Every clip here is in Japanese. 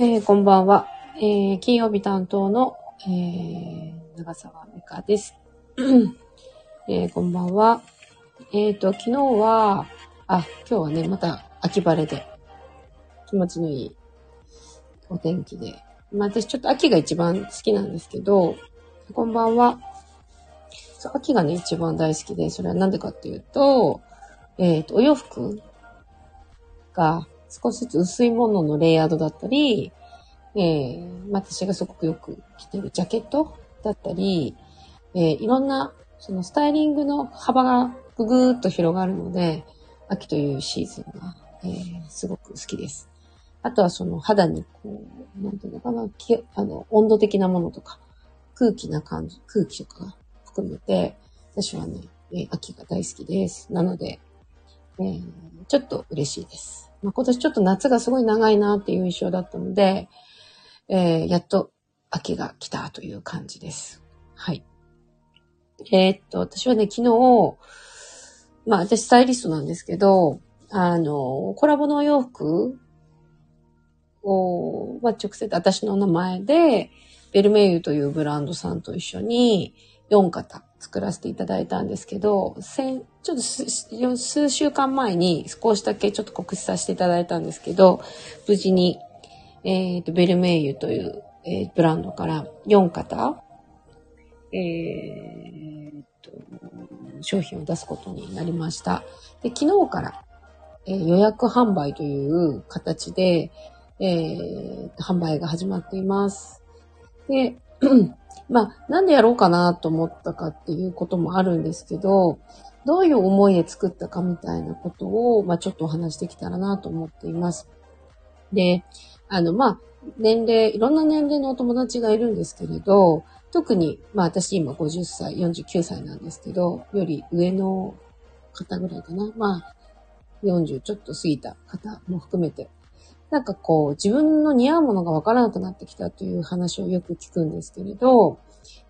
えー、こんばんは。えー、金曜日担当の、えー、長澤美香です。えー、こんばんは。えっ、ー、と、昨日は、あ、今日はね、また秋晴れで、気持ちのいいお天気で。まあ私ちょっと秋が一番好きなんですけど、こんばんは。そう、秋がね、一番大好きで、それはなんでかっていうと、えっ、ー、と、お洋服が少しずつ薄いもののレイヤードだったり、えー、私がすごくよく着てるジャケットだったり、えー、いろんな、そのスタイリングの幅がぐぐーっと広がるので、秋というシーズンが、えー、すごく好きです。あとはその肌にこう、なんていうのかな、あの、温度的なものとか、空気な感じ、空気とか含めて、私はね、えー、秋が大好きです。なので、えー、ちょっと嬉しいです。まあ、今年ちょっと夏がすごい長いなっていう印象だったので、えー、やっと秋が来たという感じです。はい。えー、っと、私はね、昨日、まあ私スタイリストなんですけど、あの、コラボのお洋服を、まあ、直接私の名前で、ベルメイユというブランドさんと一緒に4型作らせていただいたんですけど、先、ちょっと数週間前に少しだけちょっと告知させていただいたんですけど、無事に、え、ー、と、ベルメイユという、えー、ブランドから4型、えー、と、商品を出すことになりました。で、昨日から、えー、予約販売という形で、えー、販売が始まっています。で、まあ、なんでやろうかなと思ったかっていうこともあるんですけど、どういう思いで作ったかみたいなことを、まあ、ちょっとお話しできたらなと思っています。で、あの、まあ、年齢、いろんな年齢のお友達がいるんですけれど、特に、まあ私今50歳、49歳なんですけど、より上の方ぐらいかな。まあ、40ちょっと過ぎた方も含めて、なんかこう、自分の似合うものがわからなくなってきたという話をよく聞くんですけれど、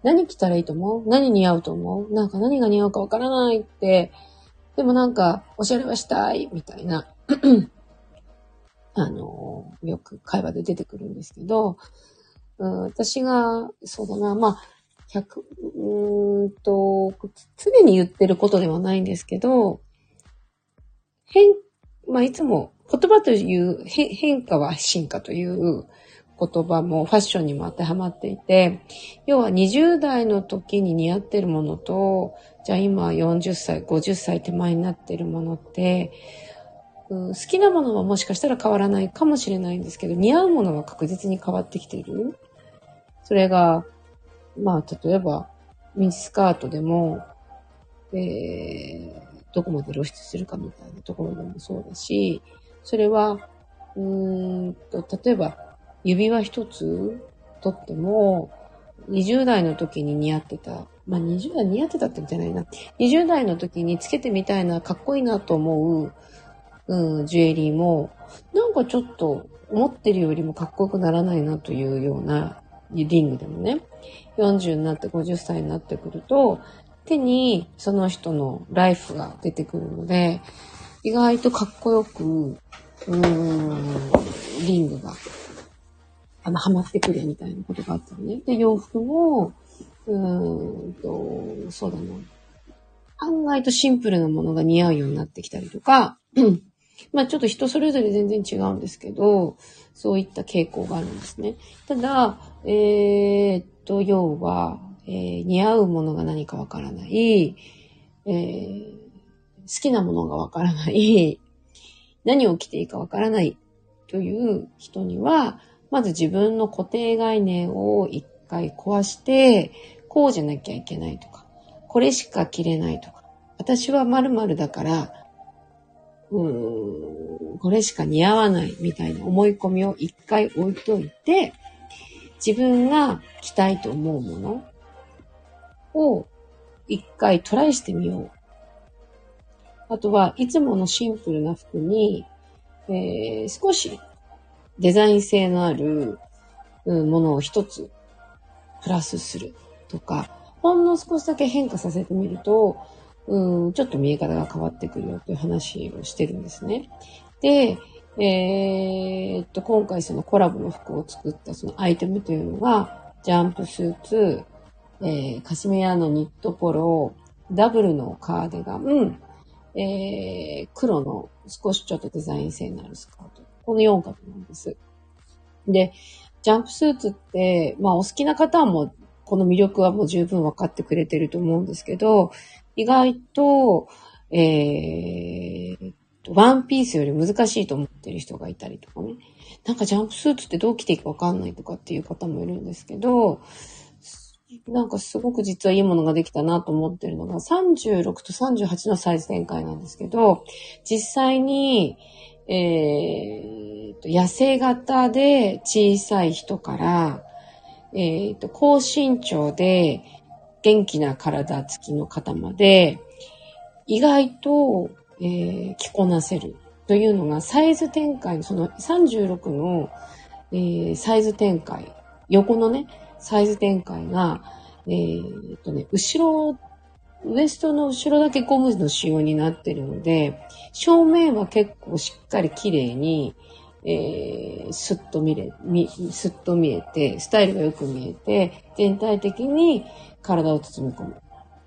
何着たらいいと思う？何似合うと思う？なんか何が似合うかわからないって、でもなんか、おしゃれはしたい、みたいな あの、よく会話で出てくるんですけど、うん、私が、そうだな、まあ、100、うんと、常に言ってることではないんですけど、変、まあ、いつも言葉という変化は進化という言葉もファッションにも当てはまっていて、要は20代の時に似合ってるものと、じゃあ今40歳、50歳手前になってるものって、好きなものはもしかしたら変わらないかもしれないんですけど、似合うものは確実に変わってきている。それが、まあ、例えば、ミニスカートでも、えー、どこまで露出するかみたいなところでもそうだし、それは、うーんと、例えば、指輪一つとっても、20代の時に似合ってた。まあ、20代似合ってたって言ってないな。20代の時につけてみたいな、かっこいいなと思う、うん、ジュエリーも、なんかちょっと思ってるよりもかっこよくならないなというようなリングでもね、40になって50歳になってくると、手にその人のライフが出てくるので、意外とかっこよく、うーん、リングが、あの、はまってくるみたいなことがあったのね。で、洋服も、うーんと、そうだな。案外とシンプルなものが似合うようになってきたりとか、まあちょっと人それぞれ全然違うんですけど、そういった傾向があるんですね。ただ、えー、っと、要は、えー、似合うものが何かわからない、えー、好きなものがわからない、何を着ていいかわからないという人には、まず自分の固定概念を一回壊して、こうじゃなきゃいけないとか、これしか着れないとか、私は〇〇だから、うーん、これしか似合わないみたいな思い込みを一回置いといて、自分が着たいと思うものを一回トライしてみよう。あとは、いつものシンプルな服に、えー、少しデザイン性のある、ものを一つプラスするとか、ほんの少しだけ変化させてみると、うん、ちょっと見え方が変わってくるよという話をしてるんですね。で、えー、っと、今回そのコラボの服を作ったそのアイテムというのが、ジャンプスーツ、えー、カシミヤのニットポロ、ダブルのカーディガン、えー、黒の少しちょっとデザイン性のあるスカート。この4角なんです。で、ジャンプスーツって、まあお好きな方はもう、この魅力はもう十分分かってくれてると思うんですけど、意外と、えー、ワンピースより難しいと思ってる人がいたりとかね。なんかジャンプスーツってどう着ていいかわかんないとかっていう方もいるんですけど、なんかすごく実はいいものができたなと思ってるのが、36と38のサイズ展開なんですけど、実際に、えー、と、痩せ型で小さい人から、えー、と、高身長で元気な体つきの方まで、意外と、えー、着こなせるというのが、サイズ展開、その36の、えー、サイズ展開、横のね、サイズ展開が、えー、っとね、後ろ、ウエストの後ろだけゴムの仕様になってるので、正面は結構しっかり綺麗に、えー、スッと見れ、み、スッと見えて、スタイルがよく見えて、全体的に体を包み込む、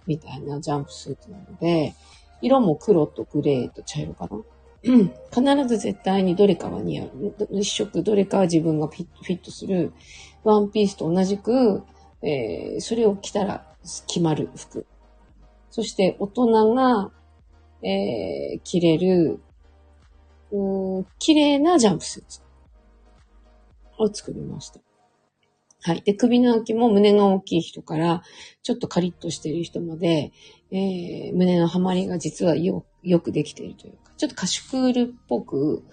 みたいなジャンプスーツなので、色も黒とグレーと茶色かな。必ず絶対にどれかは似合う。一色どれかは自分がフィットするワンピースと同じく、えー、それを着たら決まる服。そして大人が、えー、着れる、うん、綺麗なジャンプスーツを作りました。はい。で、首の空きも胸が大きい人から、ちょっとカリッとしてる人まで、えー、胸の張まりが実はよ、よくできているというか、ちょっとカシュクールっぽく、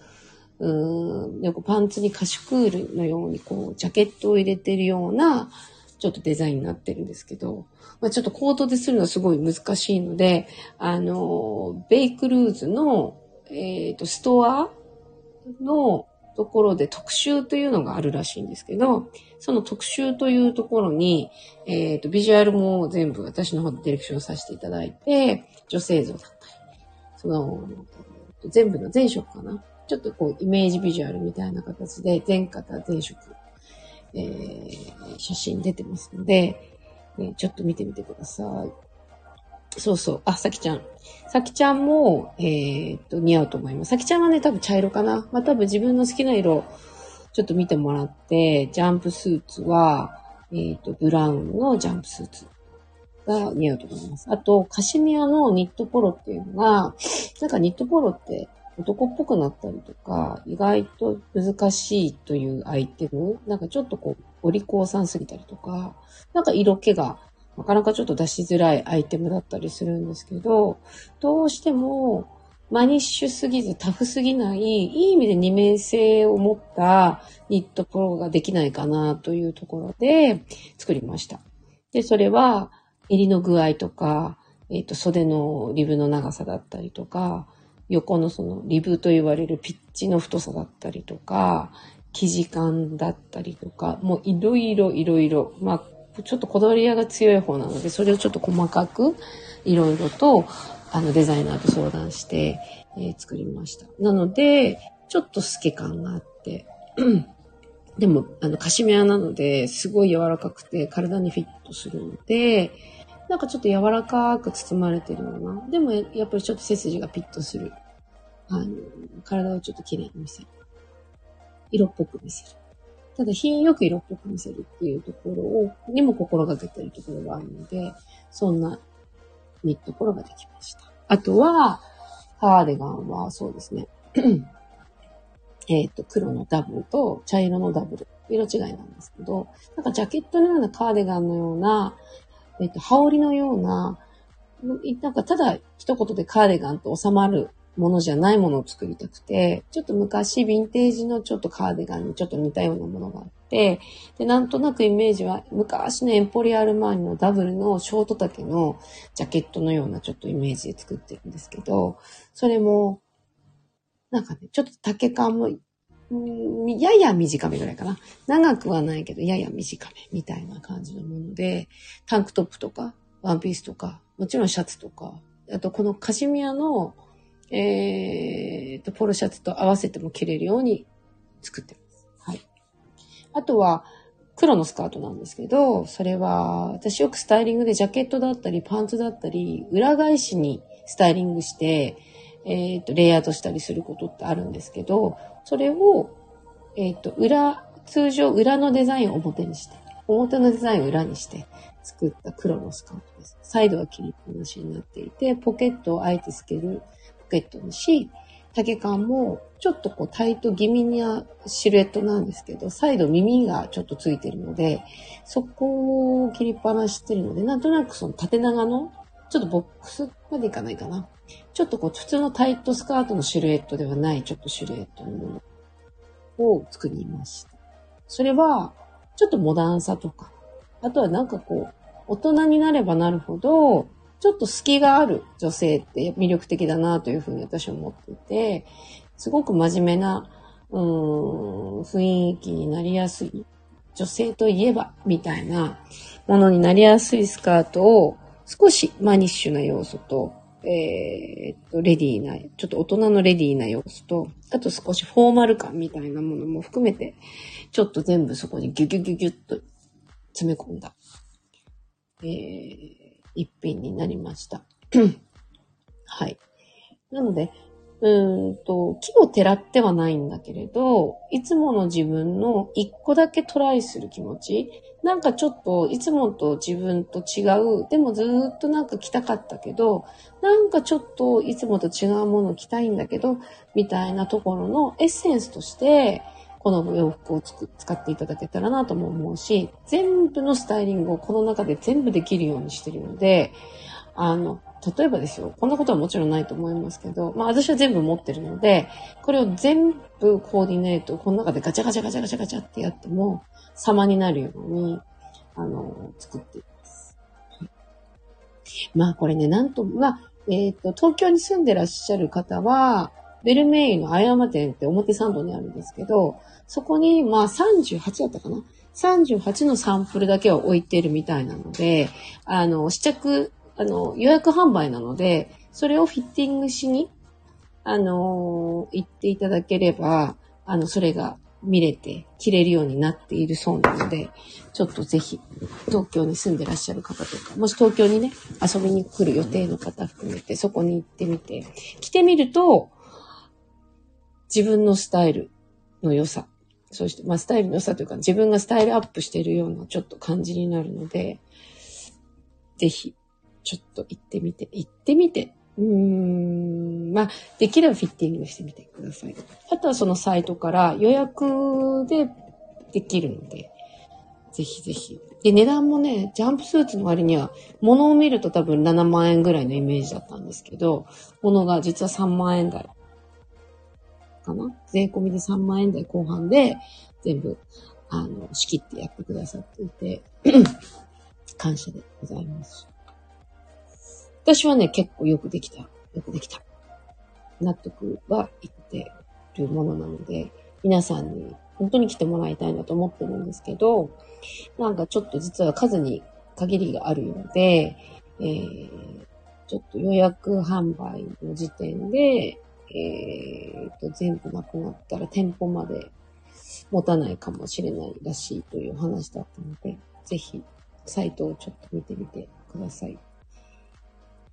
うん、でパンツにカシュクールのようにこう、ジャケットを入れてるような、ちょっとデザインになってるんですけど、まあ、ちょっとコートでするのはすごい難しいので、あの、ベイクルーズの、えっ、ー、と、ストアのところで特集というのがあるらしいんですけど、その特集というところに、えっ、ー、と、ビジュアルも全部私の方でディレクションさせていただいて、女性像だったり、その、全部の全色かな。ちょっとこう、イメージビジュアルみたいな形で、全型全色、えー、写真出てますので、ね、ちょっと見てみてください。そうそう。あ、さきちゃん。さきちゃんも、えー、っと、似合うと思います。さきちゃんはね、多分茶色かな。まあ、多分自分の好きな色、ちょっと見てもらって、ジャンプスーツは、えー、っと、ブラウンのジャンプスーツが似合うと思います。あと、カシミヤのニットポロっていうのが、なんかニットポロって男っぽくなったりとか、意外と難しいというアイテム、なんかちょっとこう、お利口さんすぎたりとか、なんか色気がなかなかちょっと出しづらいアイテムだったりするんですけど、どうしてもマニッシュすぎずタフすぎない、いい意味で二面性を持ったニットプロができないかなというところで作りました。で、それは襟の具合とか、えっ、ー、と、袖のリブの長さだったりとか、横のそのリブと言われるピッチの太さだったりとか、生地感だったりとか、もういろいろいろいろ、まあ、ちょっとこだわり屋が強い方なので、それをちょっと細かく、いろいろと、あの、デザイナーと相談して、えー、作りました。なので、ちょっと透け感があって、でも、あの、カシミヤなので、すごい柔らかくて、体にフィットするので、なんかちょっと柔らかく包まれてるような。でも、やっぱりちょっと背筋がピッとする。あの、体をちょっと綺麗に見せる。色っぽく見せる。ただ、品よく色っぽく見せるっていうところを、にも心がけてるところがあるので、そんなニットポロができました。あとは、カーディガンはそうですね。えっと、黒のダブルと茶色のダブル。色違いなんですけど、なんかジャケットのようなカーディガンのような、えっと、羽織のような、なんかただ一言でカーディガンと収まるものじゃないものを作りたくて、ちょっと昔ヴィンテージのちょっとカーディガンにちょっと似たようなものがあって、で、なんとなくイメージは昔のエンポリアルマーニのダブルのショート丈のジャケットのようなちょっとイメージで作ってるんですけど、それも、なんかね、ちょっと丈感も、やや短めぐらいかな。長くはないけど、やや短めみたいな感じのもので、タンクトップとか、ワンピースとか、もちろんシャツとか、あとこのカシミヤのえーと、ポロシャツと合わせても着れるように作ってます。はい。あとは、黒のスカートなんですけど、それは、私よくスタイリングでジャケットだったり、パンツだったり、裏返しにスタイリングして、えっ、ー、と、レイヤードしたりすることってあるんですけど、それを、えっ、ー、と、裏、通常裏のデザインを表にして、表のデザインを裏にして作った黒のスカートです。サイドは切りっぱなしになっていて、ポケットをあえて透けるポケットにし、丈感もちょっとこうタイト気味なシルエットなんですけど、サイド耳がちょっとついてるので、そこを切りっぱなししてるので、なんとなくその縦長の、ちょっとボックスまでいかないかな。ちょっとこう普通のタイトスカートのシルエットではないちょっとシルエットのものを作りました。それは、ちょっとモダンさとか、あとはなんかこう、大人になればなるほど、ちょっと隙がある女性って魅力的だなというふうに私は思っていて、すごく真面目な、うん、雰囲気になりやすい、女性といえば、みたいなものになりやすいスカートを、少しマニッシュな要素と、えー、っと、レディーな、ちょっと大人のレディーな要素と、あと少しフォーマル感みたいなものも含めて、ちょっと全部そこにギュギュギュギュッと詰め込んだ、えー、一品になりました。はい。なので、うんと、木をてらってはないんだけれど、いつもの自分の一個だけトライする気持ち。なんかちょっと、いつもと自分と違う。でもずっとなんか着たかったけど、なんかちょっといつもと違うもの着たいんだけど、みたいなところのエッセンスとして、この洋服を使っていただけたらなとも思うし、全部のスタイリングをこの中で全部できるようにしてるので、あの、例えばですよ、こんなことはもちろんないと思いますけど、まあ私は全部持ってるので、これを全部コーディネート、この中でガチャガチャガチャガチャガチャってやっても、様になるように、あの、作っています。まあこれね、なんと、まあ、えっ、ー、と、東京に住んでらっしゃる方は、ベルメイの綾山店って表参道にあるんですけど、そこに、まあ38だったかな ?38 のサンプルだけは置いてるみたいなので、あの、試着、あの、予約販売なので、それをフィッティングしに、あの、行っていただければ、あの、それが見れて、着れるようになっているそうなので、ちょっとぜひ、東京に住んでらっしゃる方とか、もし東京にね、遊びに来る予定の方含めて、そこに行ってみて、着てみると、自分のスタイルの良さ、そして、まあ、スタイルの良さというか、自分がスタイルアップしているようなちょっと感じになるので、ぜひ、ちょっと行ってみて、行ってみて、うーん、まあ、できればフィッティングしてみてください。あとはそのサイトから予約でできるので、ぜひぜひ。で、値段もね、ジャンプスーツの割には、物を見ると多分7万円ぐらいのイメージだったんですけど、物が実は3万円台かな？税込みで3万円台後半で全部、あの、仕切ってやってくださっていて、感謝でございます。私はね、結構よくできた。よくできた。納得はいってるものなので、皆さんに本当に来てもらいたいなと思ってるんですけど、なんかちょっと実は数に限りがあるようで、えー、ちょっと予約販売の時点で、えー、と、全部なくなったら店舗まで持たないかもしれないらしいという話だったので、ぜひ、サイトをちょっと見てみてください。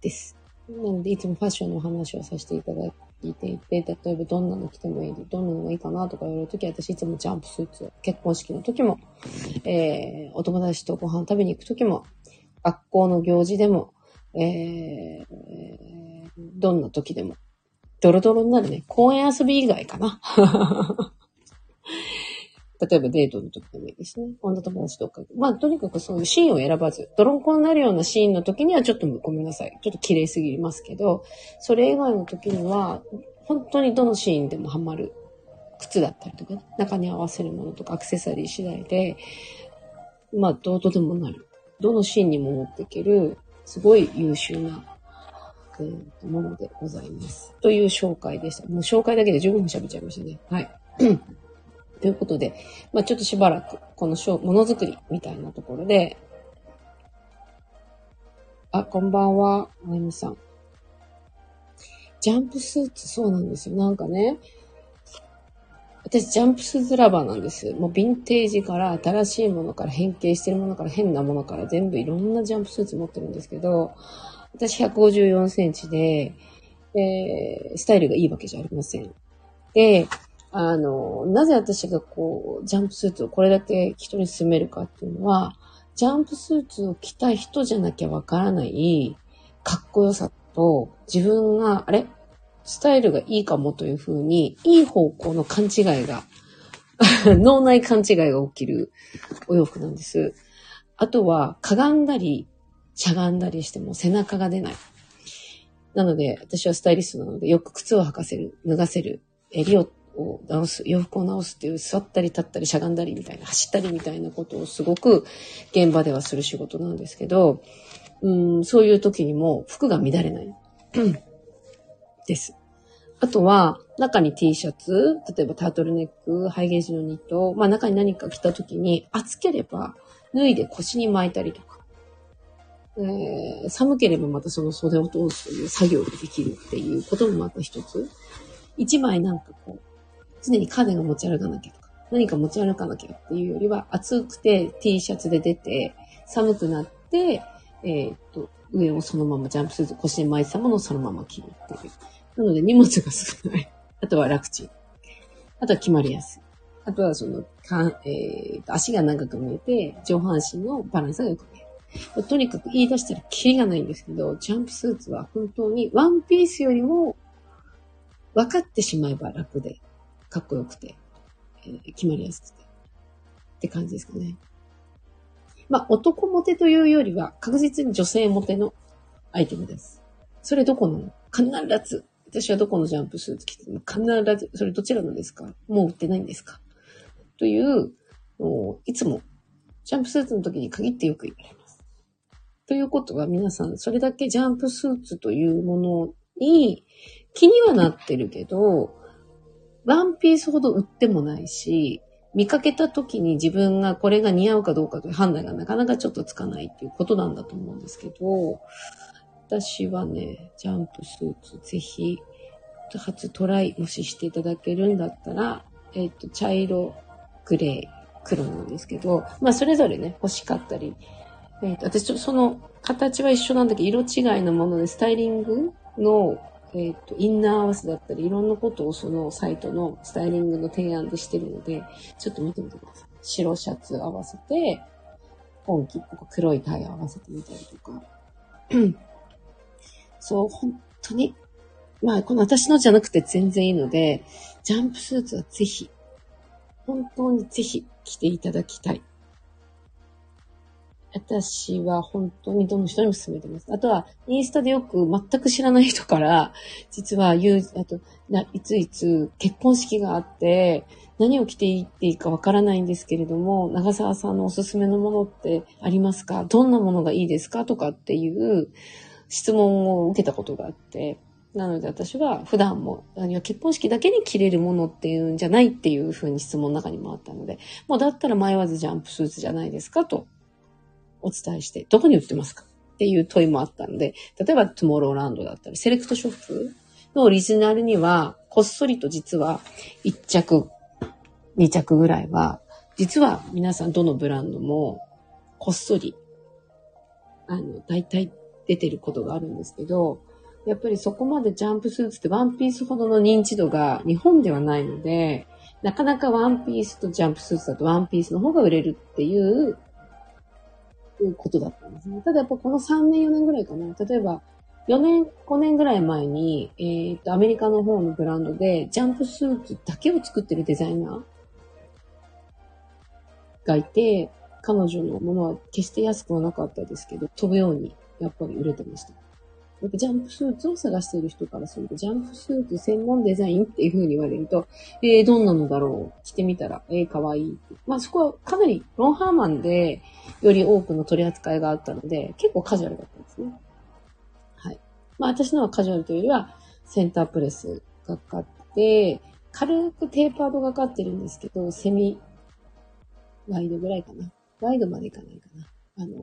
です。なので、いつもファッションの話をさせていただいていて、例えばどんなの着てもいい、どんなのがいいかなとか言われるとき、私いつもジャンプスーツを、結婚式の時も、えー、お友達とご飯食べに行く時も、学校の行事でも、えー、どんな時でもドロドロになるね。公園遊び以外かな。例えばデートの時でもいいですね。女友達とか。まあ、とにかくそういうシーンを選ばず、ドロンコになるようなシーンの時にはちょっとごめんなさい。ちょっと綺麗すぎますけど、それ以外の時には、本当にどのシーンでもハマる靴だったりとか、ね、中に合わせるものとかアクセサリー次第で、まあ、どうとでもなる。どのシーンにも持っていける、すごい優秀なえー、ものでございます。という紹介でした。もう紹介だけで15分喋っちゃいましたね。はい。ということで、まあちょっとしばらく、このものづくりみたいなところで、あ、こんばんは、まゆみさん。ジャンプスーツ、そうなんですよ。なんかね、私、ジャンプスーツラバーなんです。もう、ヴィンテージから、新しいものから、変形してるものから、変なものから、全部いろんなジャンプスーツ持ってるんですけど、私154センチで、え、スタイルがいいわけじゃありません。で、あの、なぜ私がこう、ジャンプスーツをこれだけ人に勧めるかっていうのは、ジャンプスーツを着た人じゃなきゃわからない、かっこよさと、自分が、あれ？スタイルがいいかもというふうに、いい方向の勘違いが、脳内勘違いが起きるお洋服なんです。あとは、かがんだり、しゃがんだりしても背中が出ない。なので、私はスタイリストなので、よく靴を履かせる、脱がせる、襟をを直す、洋服を直すっていう、座ったり立ったりしゃがんだりみたいな、走ったりみたいなことをすごく現場ではする仕事なんですけど、うん、そういう時にも服が乱れない。です。あとは、中に T シャツ、例えばタートルネック、ハイゲージのニット、まあ中に何か着た時に暑ければ脱いで腰に巻いたりとか、えー、寒ければまたその袖を通すという作業ができるっていうこともまた一つ。一枚なんかこう、常にカーデンが持ち歩かなきゃとか、何か持ち歩かなきゃっていうよりは、暑くて T シャツで出て、寒くなって、えー、っと、上をそのままジャンプスーツ腰に巻いてたものをそのまま着るっていう。なので荷物が少ない。あとは楽ちん。あとは決まりやすい。あとはその、かんえー、足が長く見えて、上半身のバランスが良く見える。とにかく言い出したらキリがないんですけど、ジャンプスーツは本当にワンピースよりも分かってしまえば楽で、かっこよくて、えー、決まりやすくて。って感じですかね。まあ、男モテというよりは確実に女性モテのアイテムです。それどこの？必ず私はどこのジャンプスーツ着ても必ず、それどちらのですか？もう売ってないんですか？という、いつも、ジャンプスーツの時に限ってよく言われます。ということは皆さん、それだけジャンプスーツというものに気にはなってるけど、ワンピースほど売ってもないし、見かけた時に自分がこれが似合うかどうかという判断がなかなかちょっとつかないっていうことなんだと思うんですけど、私はね、ジャンプスーツぜひ、初トライもししていただけるんだったら、えっ、ー、と、茶色、グレー、黒なんですけど、まあそれぞれね、欲しかったり、えっ、ー、と、私その形は一緒なんだけど、色違いのものでスタイリングの、えっ、ー、と、インナー合わせだったり、いろんなことをそのサイトのスタイリングの提案でしてるので、ちょっと見てみてください。白シャツ合わせて、本気とか黒いタイヤ合わせてみたりとか。そう、本当に、まあ、この私のじゃなくて全然いいので、ジャンプスーツはぜひ、本当にぜひ着ていただきたい。私は本当にどの人にも勧めてます。あとは、インスタでよく全く知らない人から、実は言う、あと、いついつ結婚式があって、何を着ていっていいかわからないんですけれども、長澤さんのおすすめのものってありますか？どんなものがいいですか？とかっていう、質問を受けたことがあって、なので私は普段も、結婚式だけに着れるものっていうんじゃないっていうふうに質問の中にもあったので、もうだったら迷わずジャンプスーツじゃないですかとお伝えして、どこに売ってますか？っていう問いもあったので、例えばトゥモローランドだったり、セレクトショップのオリジナルには、こっそりと実は1着、2着ぐらいは、実は皆さんどのブランドもこっそり、あの、大体出てることがあるんですけど、やっぱりそこまでジャンプスーツってワンピースほどの認知度が日本ではないので、なかなかワンピースとジャンプスーツだとワンピースの方が売れるっていういうことだったんですね。ただやっぱこの3年4年ぐらいかな。例えば4年5年ぐらい前に、えー、っと、アメリカの方のブランドでジャンプスーツだけを作ってるデザイナーがいて、彼女のものは決して安くはなかったですけど、飛ぶようにやっぱり売れてました。やっぱジャンプスーツを探している人からすると、ジャンプスーツ専門デザインっていう風に言われると、えー、どんなのだろう？着てみたら、えー、かわいい。まあそこはかなりロンハーマンでより多くの取り扱いがあったので、結構カジュアルだったんですね。はい。まあ私のはカジュアルというよりは、センタープレスがかかって、軽くテーパードがかかってるんですけど、セミワイドぐらいかな。ワイドまでいかないかな。あの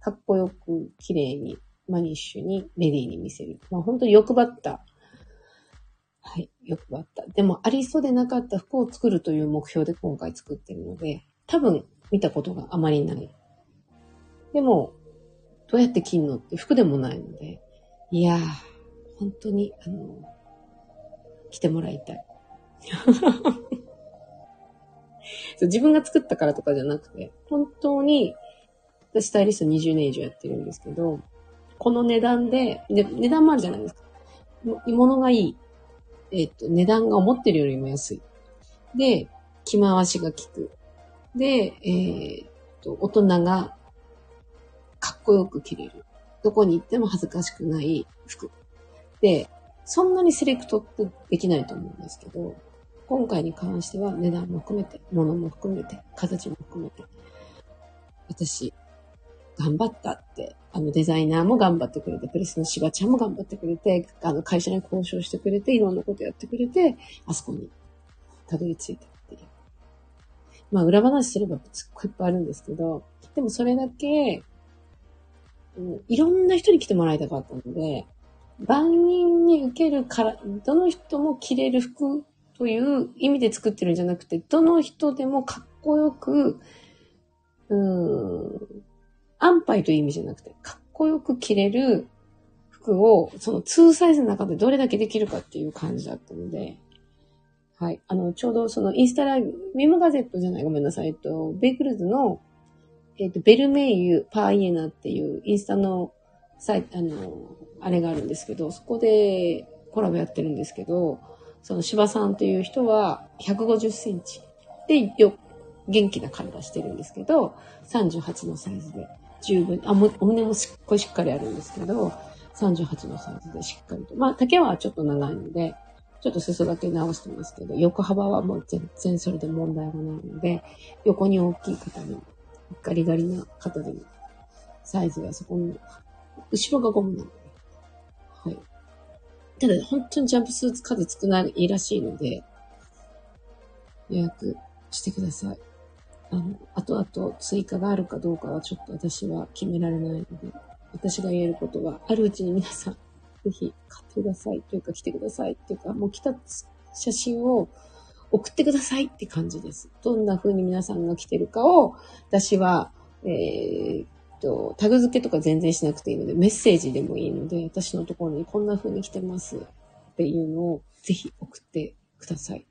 かっこよく綺麗にマニッシュにレディーに見せる。まあ本当に欲張った。はい、欲張った。でもありそうでなかった服を作るという目標で今回作ってるので、多分見たことがあまりない。でも、どうやって着んのって服でもないので、いやー、本当に、あの、着てもらいたい。自分が作ったからとかじゃなくて、本当に、私スタイリスト20年以上やってるんですけど、この値段で、で値段もあるじゃないですか。物がいい。えっ、と、値段が思ってるよりも安い。で、着回しが効く。で、えっ、と、大人がかっこよく着れる。どこに行っても恥ずかしくない服。で、そんなにセレクトってできないと思うんですけど、今回に関しては値段も含めて、物も含めて、形も含めて、私、頑張ったって、あのデザイナーも頑張ってくれて、プレスのしばちゃんも頑張ってくれて、あの会社に交渉してくれて、いろんなことやってくれて、あそこにたどり着いたっていう。まあ裏話すればすっごいいっぱいあるんですけど、でもそれだけ、うん、いろんな人に来てもらいたかったので、万人に受けるから、どの人も着れる服という意味で作ってるんじゃなくて、どの人でもかっこよく、うん、安牌という意味じゃなくて、かっこよく着れる服を、その2サイズの中でどれだけできるかっていう感じだったので、はい。あの、ちょうどそのインスタライブ、ミムガゼットじゃない、ごめんなさい。えっと、ベイクルズの、えっと、ベルメイユ・パーイエナっていうインスタのサイあの、あれがあるんですけど、そこでコラボやってるんですけど、その芝さんという人は150センチでよ、元気な体してるんですけど、38のサイズで十分、あ、もお胸もすっごいしっかりあるんですけど、38のサイズでしっかりと。まあ、丈はちょっと長いので、ちょっと裾だけ直してますけど、横幅はもう全然それで問題がないので、横に大きい方に、ガリガリな方でも、サイズがそこに後ろがゴムなので。はい。ただ、本当にジャンプスーツ数少ないらしいので、予約してください。あの、後々追加があるかどうかはちょっと私は決められないので、私が言えることは、あるうちに皆さん、ぜひ買ってくださいというか来てくださいっていうか、もう来た写真を送ってくださいって感じです。どんな風に皆さんが来てるかを、私は、えー、と、タグ付けとか全然しなくていいので、メッセージでもいいので、私のところにこんな風に来てますっていうのをぜひ送ってください。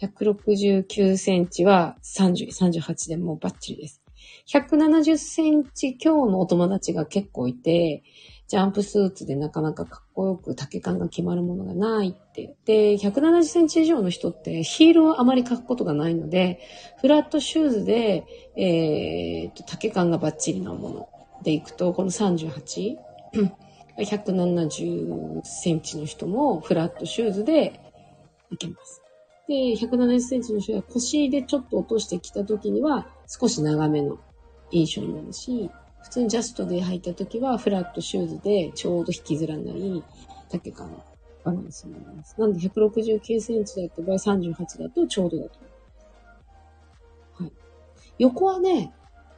169センチは30、38でもうバッチリです。170センチ強のお友達が結構いて、ジャンプスーツでなかなかかっこよく丈感が決まるものがないって。で、170センチ以上の人ってヒールをあまり履くことがないので、フラットシューズで、えー、と、丈感がバッチリなものでいくと、この38、170センチの人もフラットシューズでいけます。で、170センチの人は腰でちょっと落としてきた時には少し長めの印象になるし、普通にジャストで履いた時はフラットシューズでちょうど引きずらない丈感のバランスになります。なんで169センチだった場合38だとちょうどだと。はい。横はね、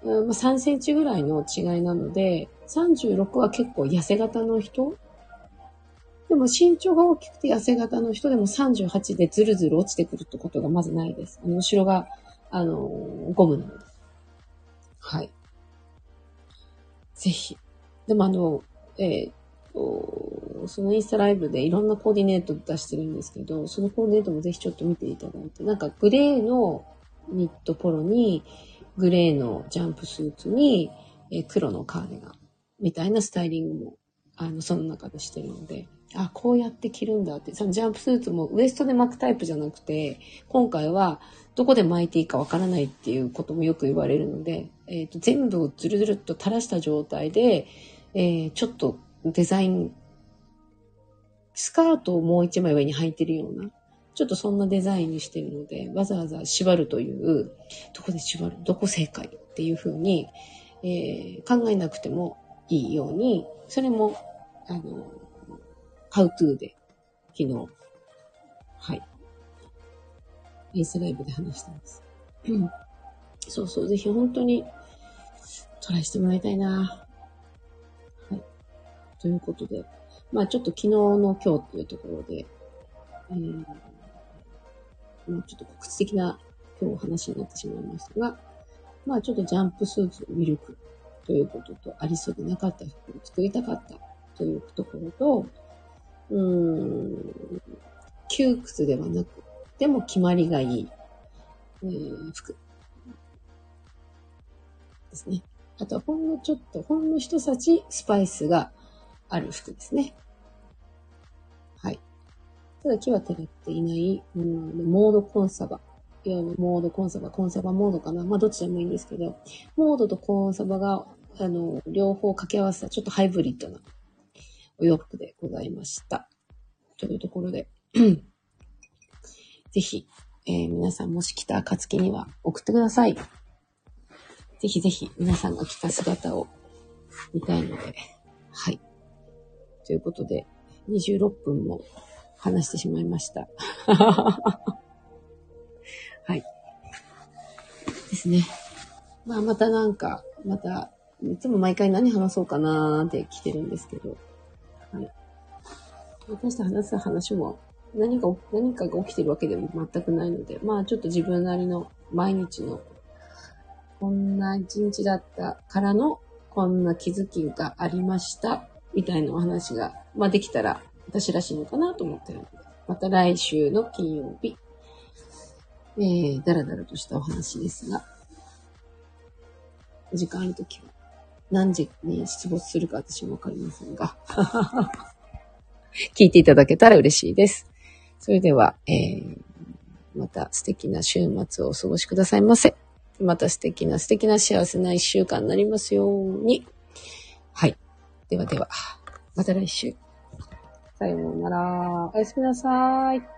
まあ、3センチぐらいの違いなので、36は結構痩せ型の人でも身長が大きくて痩せ型の人でも38でズルズル落ちてくるってことがまずないです。あの、後ろが、あの、ゴムなので。はい。ぜひ。でもあの、えー、っと、そのインスタライブでいろんなコーディネート出してるんですけど、そのコーディネートもぜひちょっと見ていただいて、なんかグレーのニットポロに、グレーのジャンプスーツに、えー、黒のカーディガンみたいなスタイリングも、あの、その中でしてるので、あ、こうやって着るんだって、そのジャンプスーツもウエストで巻くタイプじゃなくて、今回はどこで巻いていいかわからないっていうこともよく言われるので、えっ、ー、と全部をズルズルっと垂らした状態で、えー、ちょっとデザイン、スカートをもう一枚上に履いてるような、ちょっとそんなデザインにしてるので、わざわざ縛るという、どこで縛るどこ正解っていうふうに、えー、考えなくてもいいように、それも、あの、ハウトゥーで、昨日、はい、インスタライブで話してます。うん。そうそう、ぜひ本当にトライしてもらいたいな。はい。ということで、まあちょっと昨日の今日っていうところで、えー、まあちょっと告知的な今日お話になってしまいましたが、まあちょっとジャンプスーツをミルクということと、ありそうでなかった服を作りたかったというところと、うん、窮屈ではなく、でも決まりがいい、えー、服ですね。あとはほんのちょっと、ほんの一さちスパイスがある服ですね。はい。ただ木は照らっていない、うん、モードコンサバ。いわゆるモードコンサバ、コンサバモードかな。まあどっちでもいいんですけど、モードとコンサバが、あの、両方掛け合わせたちょっとハイブリッドなお洋服でございました。というところで、ぜひ、えー、皆さんもし来た暁には送ってください。ぜひぜひ皆さんが着た姿を見たいので、はい。ということで、26分も話してしまいました。はい。ですね。まあまたなんか、また、いつも毎回何話そうかなーって来てるんですけど、はい。私と話す話も何か、何かが起きてるわけでも全くないので、まあちょっと自分なりの毎日のこんな一日だったからの、こんな気づきがありました、みたいなお話が、まあ、できたら、私らしいのかなと思ってるので、また来週の金曜日、えー、だらだらとしたお話ですが、時間あるときは、何時に出没するか私もわかりませんが、聞いていただけたら嬉しいです。それでは、えー、また素敵な週末をお過ごしくださいませ。また素敵な素敵な幸せな一週間になりますように。はい。ではでは、また来週。さようなら。おやすみなさい。